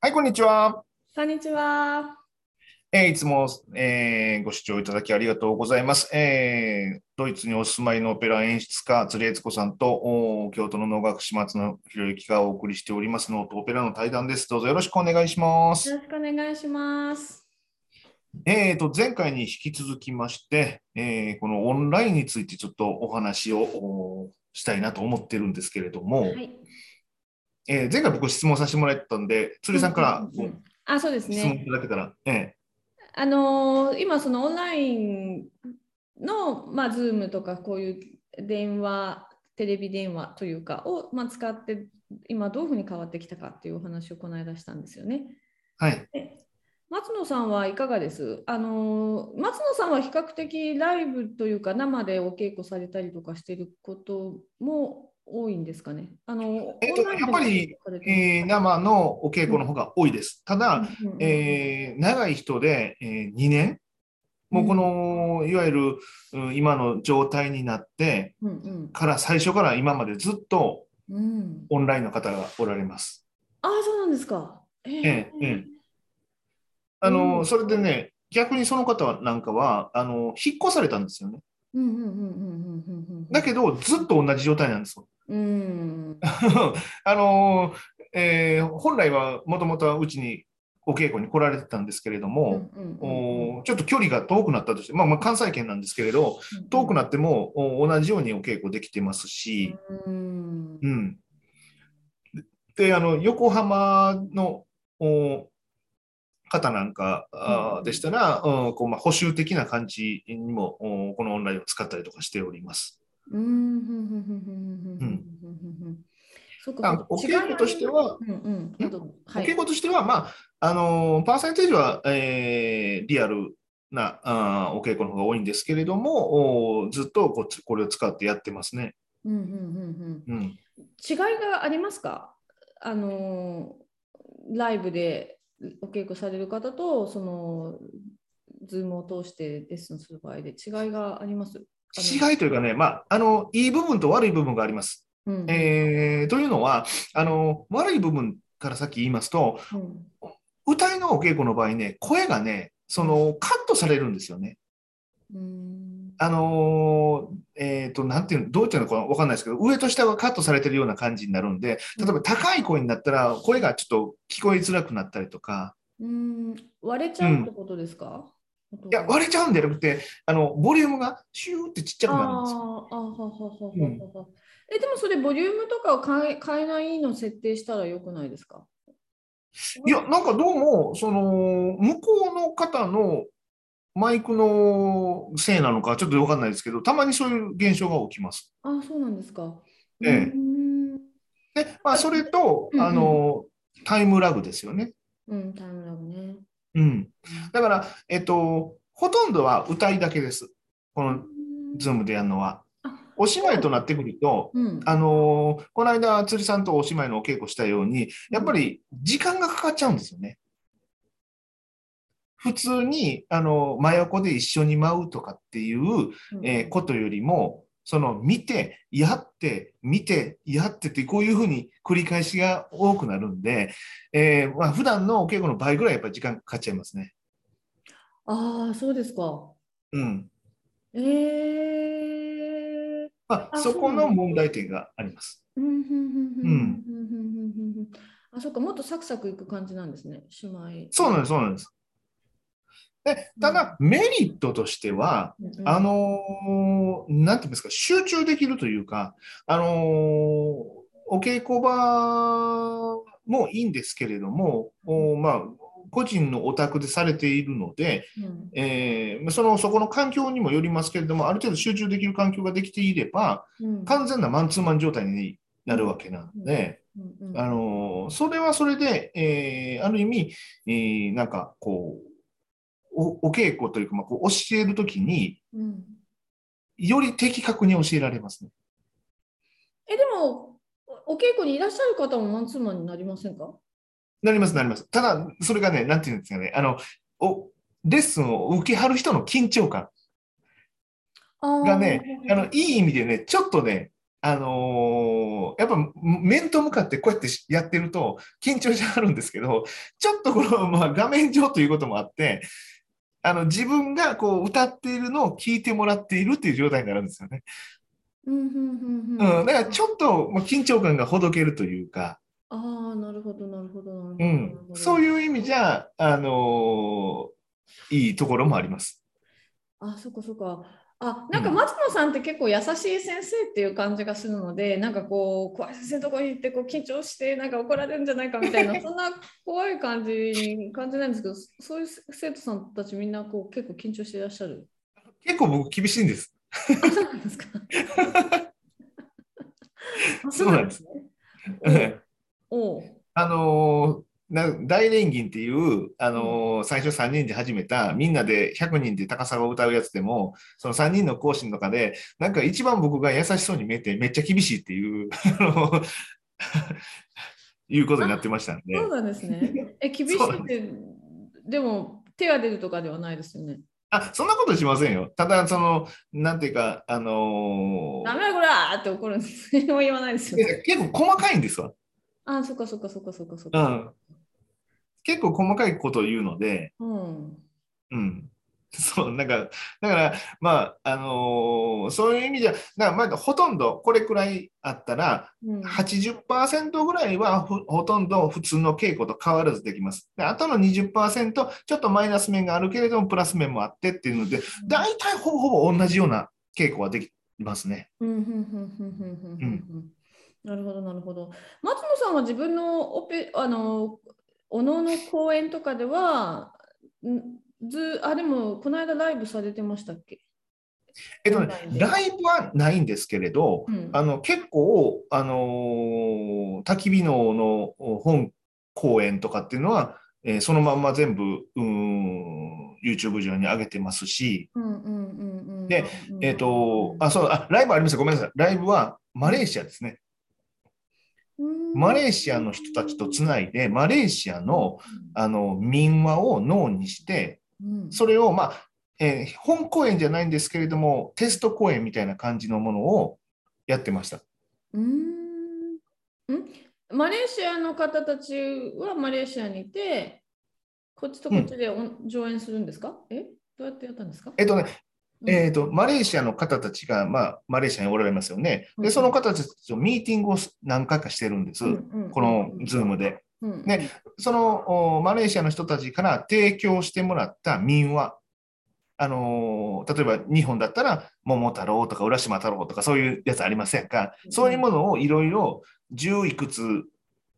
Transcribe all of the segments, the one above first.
はい、こんにちは。こんにちは。えーいつも、えーご視聴いただきありがとうございます。えードイツにお住まいのオペラ演出家、釣り悦子さんと、お京都の能楽師松野博之がお送りしておりますノートオペラの対談です。どうぞよろしくお願いします。よろしくお願いします。えーと、前回に引き続きまして、えーこのオンラインについてちょっとお話をおしたいなと思ってるんですけれども、はい。えー前回僕質問させてもらったんで、釣りさんからあ、そうです質問いね。ただけたら、えあのー今そのオンラインのまあズームとかこういう電話、テレビ電話というかをまあ使って今どういうふうに変わってきたかっていうお話をこの間したんですよね。ーはい。で松野さんはいかがです？あのー松野さんは比較的ライブというか生でお稽古されたりとかしてることも多いんですかね。あのえっとやっぱりえー生のお稽古の方が多いです。ただ、うんうんうん。えー長い人で、えー2年、もうこの、いわゆる、うん今の状態になってうんから、最初から今までずっとうん。うん、オンラインの方がおられます。ああ、そうなんですか。えー。ええええ。あの、うん。それでね、逆にその方なんかは、あの、引っ越されたんですよね。だけど、ずっと同じ状態なんですよ。うん。あの、えー本来はもともとはうちにお稽古に来られてたんですけれども、おちょっと距離が遠くなったとして、まあ、まあ関西圏なんですけれど、遠くなってもお同じようにお稽古できてますし、うんうん。で、あの、横浜のお方なんかでしたら、うん、こうまあ補修的な感じにもこのオンラインを使ったりとかしております。うん、お稽古としては、うんうんはい、お稽古としては、まああのパーセンテージは、えー、リアルなあお稽古の方が多いんですけれども、おずっとこっちこれを使ってやってますね。うんうんうんうん、違いがありますか？あのライブでお稽古される方とそのズームを通してレッスンする場合で違いがあります？違いというかね、まあ、あのいい部分と悪い部分があります。うんえーというのはあの、悪い部分からさっき言いますと、うん歌いのお稽古の場合ね、声がね、そのカットされるんですよね。うんあのーえっ、と、なんていうの、どうていうのかわかんないですけど、上と下がカットされてるような感じになるんで、例えば高い声になったら、声がちょっと聞こえづらくなったりとか、うん割れちゃうってことですか、いや、割れちゃうんじゃなくて、あの、ボリュームがシューってちっちゃくなるんですよ。あーあはははははうん。えでもそれボリュームとかを変え変えないの設定したらよくないですか？いや、なんかどうも、その、向こうの方のマイクのせいなのか、ちょっとわかんないですけど、たまにそういう現象が起きます。あそうなんですか。ええうんで、まあ、それと、あの、タイムラグですよね。うん、タイムラグね。うん。だから、えっと、ほとんどは歌いだけです。この、ズームでやるのは。あお芝居となってくると、うん、あのこの間、釣りさんとお芝居のお稽古したように、やっぱり時間がかかっちゃうんですよね。普通に、あの、真横で一緒に舞うとかっていう、えことよりも、その、見て、やって、見て、やってって、こういうふうに繰り返しが多くなるんで、えー、まあ、普段のお稽古の倍ぐらいやっぱり時間かかっちゃいますね。ああ、そうですか。うん。えー、まあ、そこの問題点があります。うん。うんあ、そっか、もっとサクサクいく感じなんですね、しまい。そうなんです、そうなんです。でただ、メリットとしては、うんうん。あのーなんていうんですか、集中できるというか、あのーお稽古場もいいんですけれども、おまあ、個人のお宅でされているので、うん。えーそのそこの環境にもよりますけれども、ある程度集中できる環境ができていれば、うん。完全なマンツーマン状態になるわけなので、うんうん。あのーそれはそれで、えーある意味、えーなんかこう、おお稽古というか、まあ、こう教えるときに、うんより的確に教えられますね。え、でも、おお稽古にいらっしゃる方もマンツーマンになりませんか？なります、なります。ただ、それがね、なんていうんですかね、あの、おレッスンを受けはる人の緊張感がね、あのいい意味でね、ちょっとね、あのーやっぱ面と向かってこうやってやってると緊張しはるんですけど、ちょっとこの、まあ、画面上ということもあって、あの自分がこう歌っているのを聞いてもらっているっていう状態になるんですよね。うんうんうんうん、だからちょっとまあ緊張感がほどけるというか、ああ、なるほど、なるほど、なるほど。うん、そうう。いう意味じゃ、あのーいいところもあります。あ、そっかそっか。あ、なんかうん松野さんって結構優しい先生っていう感じがするので、なんかこう、怖い先生のところに行ってこう緊張して、なんか怒られるんじゃないかみたいな、そんな怖い感じに感じないんですけど、そういう生徒さんたちみんなこう結構緊張していらっしゃる？結構僕厳しいんです。あ、そうなんですか。あそうなんですね。おうあのーな大連銀っていう、あのー最初3人で始めた、みんなで100人で高砂を歌うやつでも、その3人の講師の中で、なんか一番僕が優しそうに見えて、めっちゃ厳しいっていう、あの いうことになってましたんで。そうなんですね。え、厳しいって、でも手が出るとかではないですよね。あ、そんなことしませんよ。ただ、その、なんていうか、あのーダメだこらーって怒るんです。何も言わないですよ。結構細かいんですわ。あ、そっかそっかそっかそっかそっか。うん。結構細かいことを言うので、うん。うん。そう、なんか、だから、まあ、あのーそういう意味じゃ、だまあ、ほとんどこれくらいあったら、うん。80%ぐらいはほほとんど普通の稽古と変わらずできます。であとの20%、ちょっとマイナス面があるけれども、プラス面もあってっていうので、大体ほぼほぼ同じような稽古はできますね。うんうんうんうんうんうんうんなるほどなるほど。松野さんは自分のオペあのおのおの公演とかではんずあでもこの間ライブされてましたっけ？えっとねライブはないんですけれど、うんあの結構、あのー焚き火のの本公演とかっていうのは、えーそのまんま全部うーん YouTube 上に上げてますし、でえっ、と、あ、そう、あ、ライブありました。ごめんなさい。ライブはマレーシアですね。マレーシアの人たちとつないで、マレーシアのあの民話を脳にして、うん。それを、まあ、えー本公演じゃないんですけれども、テスト公演みたいな感じのものをやってました。うーん。ん？マレーシアの方たちはマレーシアにいて、こっちとこっちでお上演するんですか、え？どうやってやったんですか？えっとね、うんえー、とマレーシアの方たちが、まあ、マレーシアにおられますよね。うんで、その方たちとミーティングを何回かしてるんです。このズームで。うんねそのおマレーシアの人たちから提供してもらった民話。あのー例えば日本だったら桃太郎とか浦島太郎とかそういうやつありませんか、うんそういうものをいろいろ10いくつ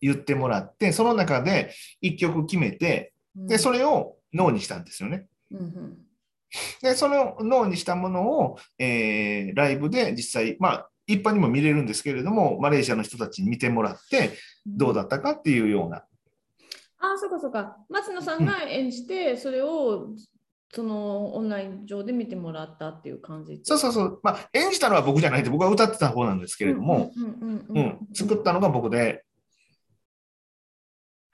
言ってもらってその中で1曲決めてでそれを脳にしたんですよね。うんうんで、その脳にしたものを、えーライブで実際、まあ、一般にも見れるんですけれども、マレーシアの人たちに見てもらって、どうだったかっていうような。あ、そうかそうか。松野さんが演じて、それをそのオンライン上で見てもらったっていう感じ。そうそうそう。まあ、演じたのは僕じゃないって、僕は歌ってた方なんですけれども、うんうんうんうんうん作ったのが僕で、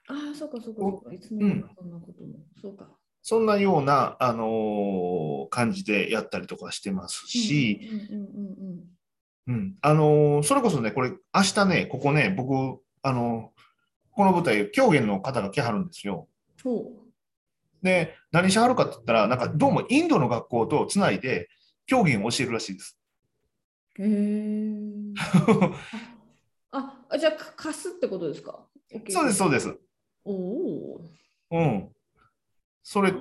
ああ、そうかそうかそうか。いつの間にかそんなことも。そうか。そんなような、あのー感じでやったりとかしてますし、うんあのーそれこそね、これ、明日ね、ここね、僕、あのーこの舞台、狂言の方が来はるんですよ。ほで、何しはるかって言ったら、なんかどうもインドの学校とつないで狂言を教えるらしいです。う。へえ。あ、あじゃあか貸すってことですか？そうです、そうです。おお。うん。それ、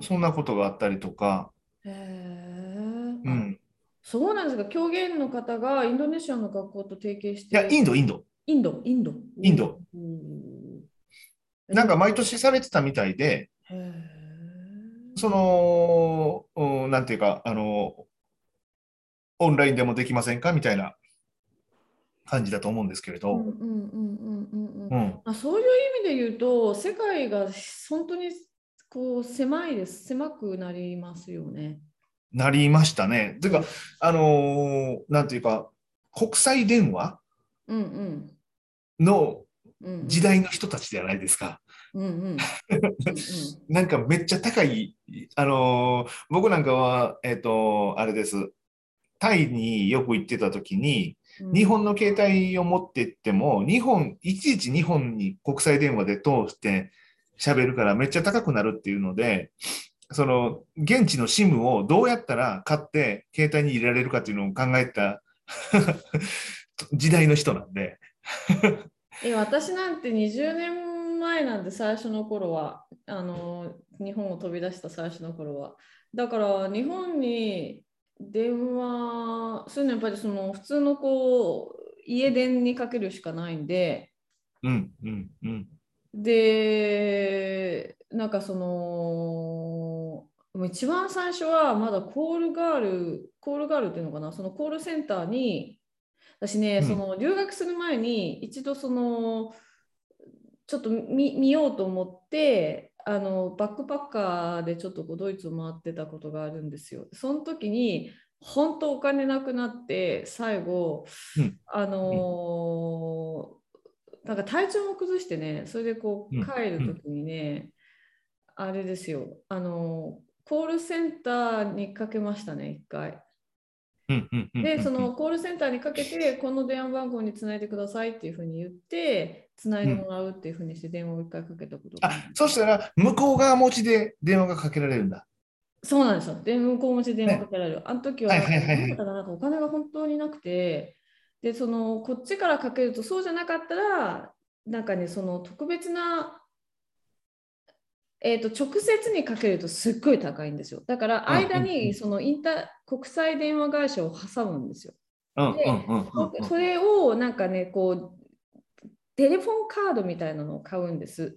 そんなことがあったりとか、へうん。そうなんですか。狂言の方がインドネシアの学校と提携して。いや、インド、インド。インド、インド。インド。なんか毎年されてたみたいで。その、うんなんていうか、あの、オンラインでもできませんかみたいな感じだと思うんですけれど、うんうんうんうんうんうん。うん。あそういう意味で言うと、世界が本当にこう狭いです。狭くなりますよね。なりましたね。てか、あのーなんていうか、国際電話？の時。代の人たちじゃないですか。なんかめっちゃ高い、あのー僕なんかは、えっ、と、あれです。タイによく行ってた時に、日本の携帯を持ってっても、日本、いちいち日本に国際電話で通して喋るからめっちゃ高くなるっていうので、その現地の SIM をどうやったら買って携帯に入れられるかっていうのを考えた 時代の人なんで。え私なんて20年前なんで最初の頃はあの日本を飛び出した最初の頃は。だから日本に電話そういうのやっぱりその普通のこう家電にかけるしかないんで、うんうんうん、でなんかその一番最初はまだコールガールコールガールっていうのかな？そのコールセンターに私ね、うん、その留学する前に一度そのちょっと見ようと思ってあのバックパッカーでちょっとこうドイツを回ってたことがあるんですよ。その時に本当お金なくなって最後、うん、あのー、なんか体調も崩してねそれでこう帰る時にね、うん、あれですよ。あのコールセンターにかけましたね一回。でそのコールセンターにかけてこの電話番号につないでくださいっていうふうに言ってつないでもらうっていうふうにして電話を一回かけたことが、うん、あそしたら向こう側持ちで電話がかけられるんだ。そうなんですよ。電向こう持ちで電話かけられる、ね、あの時は,、なんかお金が本当になくてでそのこっちからかけるとそうじゃなかったらなんかねその特別なえーと、直接にかけるとすっごい高いんですよ。だから間にそのインタ国際電話会社を挟むんですよ。でそれをなんかねこうテレフォンカードみたいなのを買うんです。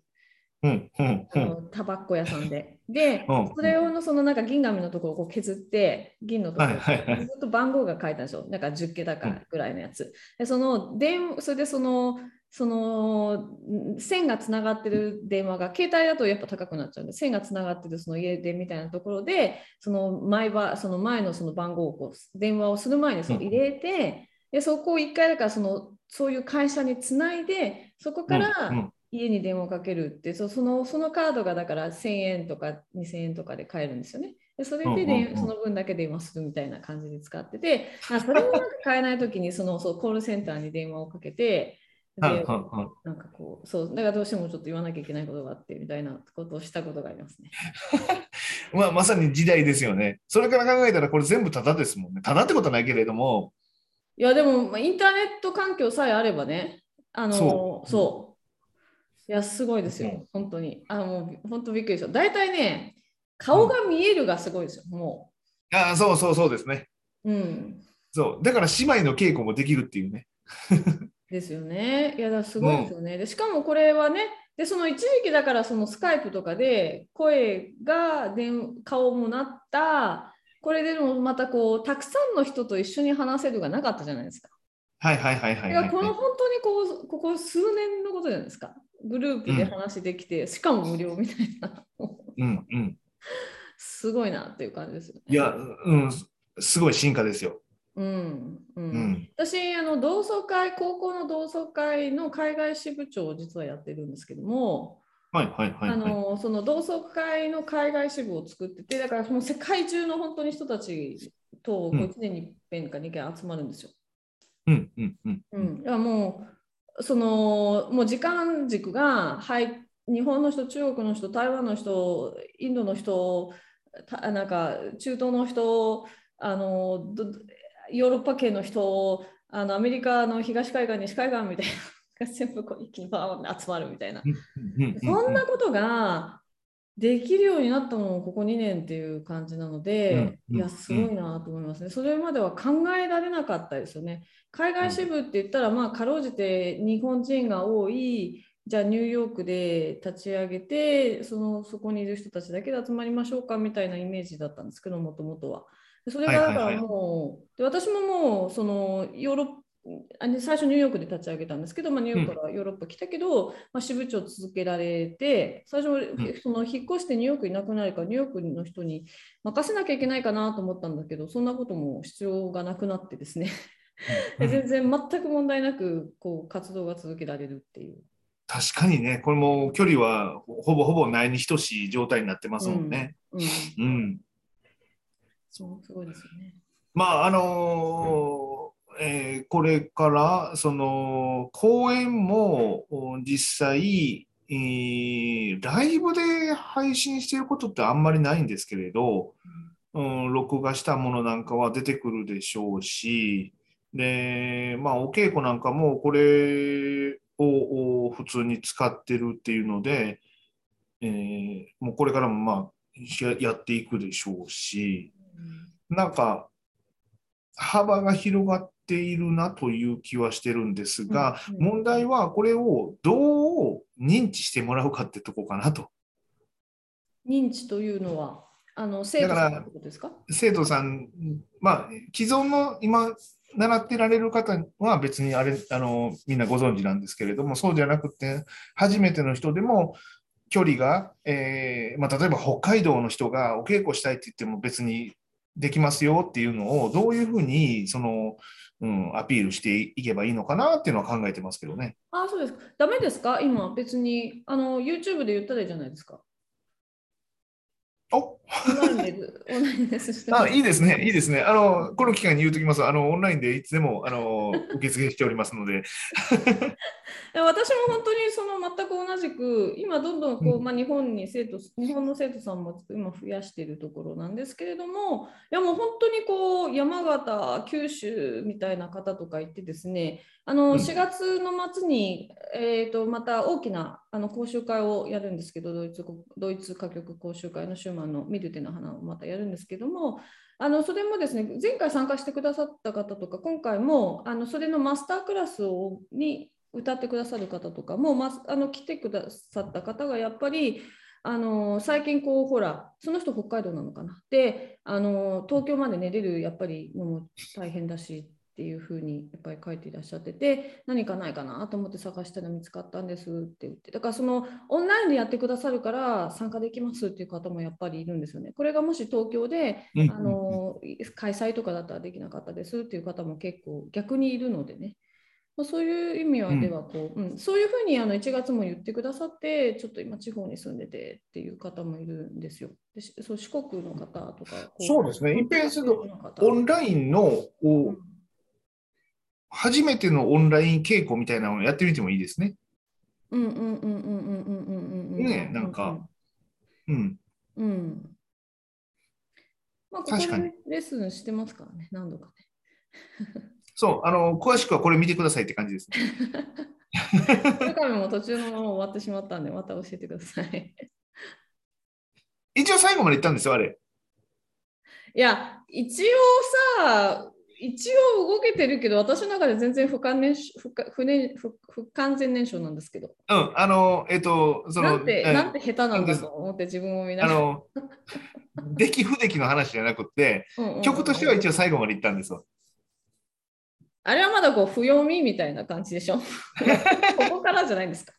うんうタバコ屋さんで。で、それをのそのなんか銀紙のところをこう削って、銀のところずっと番号が書いたんでしょ？なんか10桁かぐらいのやつ。でその電それでそのその線がつながってる電話が携帯だとやっぱ高くなっちゃうんで線がつながってるその家電みたいなところでその前ばその前のその番号をこう電話をする前にそう入れて、でそこを1回だからそのそういう会社につないでそこから家に電話をかけるってそのそのカードがだから1000円とか2000円とかで買えるんですよね。でそれで、ね、その分だけ電話するみたいな感じで使ってて、あそれもなんか買えないときにそのそうコールセンターに電話をかけて、でなんかこう、そう、だからどうしてもちょっと言わなきゃいけないことがあってみたいなことをしたことがありますね。まあ、まさに時代ですよね。それから考えたらこれ全部タダですもんね。タダってことはないけれども。いや、でも、まあ、インターネット環境さえあればね、あの、そうそういや、すごいですよ、うん、本当に。あもう本当びっくりした。大体ね、顔が見えるがすごいですよ、うん、もう。あそうそうそうですね。うん。そう。だから姉妹の稽古もできるっていうね。ですよね。いや、だすごいですよね。うん、でしかもこれはね、でその一時期だからそのスカイプとかで声が電顔もなったこれでもまたこうたくさんの人と一緒に話せるがなかったじゃないですか。はいはいはいはい、はい、この本当にこうここ数年のことじゃないですか。グループで話できて、うん、しかも無料みたいな。うんうん。すごいなっていう感じですよね。いや、うん、すごい進化ですよ。うんうん、うん、私あの同窓会高校の同窓会の海外支部長を実はやってるんですけども、はいはいはい、はい、あのその同窓会の海外支部を作っててだからその世界中の本当に人たちと1年に1遍か2回集まるんですよ。うんうんうん。うん、だからもうそのもう時間軸が、はい、日本の人中国の人台湾の人インドの人なんか中東の人あのヨーロッパ系の人あのアメリカの東海岸西海岸みたいなが全部こう一気にバーン集まるみたいなそんなことができるようになったのもここ2年っていう感じなので、いやすごいなと思いますね。それまでは考えられなかったですよね。海外支部って言ったらまあかろうじて日本人が多いじゃあニューヨークで立ち上げてそのそこにいる人たちだけで集まりましょうかみたいなイメージだったんですけどもともとは。それがだからもう、で私ももうそのヨーロッパ最初ニューヨークで立ち上げたんですけど、まあ、ニューヨークからヨーロッパ来たけど、うん、まあ、支部長続けられて最初その引っ越してニューヨークいなくなるからニューヨークの人に任せなきゃいけないかなと思ったんだけどそんなことも必要がなくなってですね。全然全く問題なくこう活動が続けられるっていう。確かにね、これも距離はほぼほぼないに等しい状態になってますもんね。うん、うん。うん。そう、すごいですよね。まあ、あのー、えーこれからその公演もお実際、えーライブで配信していることってあんまりないんですけれど、うん、録画したものなんかは出てくるでしょうし、で、まあ、お稽古なんかもこれをお普通に使ってるっていうので、えーもうこれからもまあややっていくでしょうし、なんか幅が広がっているなという気はしてるんですが、問題はこれをどう認知してもらうかってとこかなと。認知というのは、あの生徒さんですか？生徒さん、まあ、既存の今、習ってられる方は別にあれあのみんなご存知なんですけれども、そうじゃなくて、初めての人でも距離が、えーまあ、例えば北海道の人がお稽古したいって言っても別にできますよっていうのを、どういうふうにその、うん、アピールしていけばいいのかなっていうのは考えてますけどね。あそうですか。ダメですか？今、別にあの YouTube で言ったらいいじゃないですか。おオンラインで、オンラインでレッスンしてあいいですね、いいですね。あの、この機会に言うときます。あの、オンラインでいつでも、あの、受付しておりますので。い や私も本当にその全く同じく今どんどんこう、うんまあ、日本に生徒日本の生徒さんも今増やしているところなんですけれどもいやもう本当にこう山形九州みたいな方とかいてですねあのうん4月の末に、えー、とまた大きなあの講習会をやるんですけどドイツ語ドイツ歌曲講習会のシューマンの「ミルテの花」をまたやるんですけどもあのそれもですね前回参加してくださった方とか今回もあのそれのマスタークラスをに歌ってくださる方とかも、まあ、の来てくださった方がやっぱりあの最近こうほらその人北海道なのかな？であの東京まで寝れるやっぱりのも大変だしっていうふうにやっぱり書いていらっしゃってて何かないかな？と思って探したら見つかったんです。って言って。だからそのオンラインでやってくださるから参加できますっていう方もやっぱりいるんですよね。これがもし東京でうんあの開催とかだったらできなかったです。っていう方も結構逆にいるのでね、まあ、そういう意味はうんではこう、うん。そういうふうにあの1月も言ってくださってちょっと今地方に住んでてっていう方もいるんですよ。でしそう四国の方とかこそうですね。一遍すると東京の方。オンラインの、う初めてのオンライン稽古みたいなのをやってみてもいいですね。うんうんうんうんうんうんうんうんうんねえなんかうん。うんうんまあここ確かにでレッスンしてますからね何度かね。そう、あの、詳しくはこれ見てくださいって感じですね。中身も途中のまま終わってしまったんでまた教えてください。一応最後まで言ったんですよ、あれ。いや、一応さ、一応動けてるけど、私の中で全然不完燃不可不燃不不完全燃焼なんですけど、うん、あの、えっと、その、なんて、えなんて下手なんだと思って自分を見ながら。あの、出来不出来の話じゃなくて、うんうんうん曲としては一応最後まで言ったんですよ。あれはまだこう、不読みみたいな感じでしょ。ここからじゃないんですか。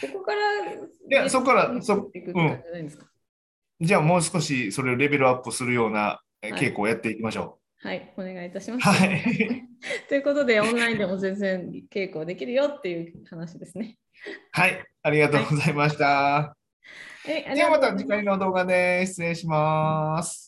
ここから、いやそこからそっていくって感じじゃないんですか。じゃあもう少しそれをレベルアップするような稽古をやっていきましょはい、お願いいたしまう。す。はい。ということで、オンラインでも全然稽古できるよっていう話ですね。はい。ありがとうございました。えありではまた次回の動画で失礼します。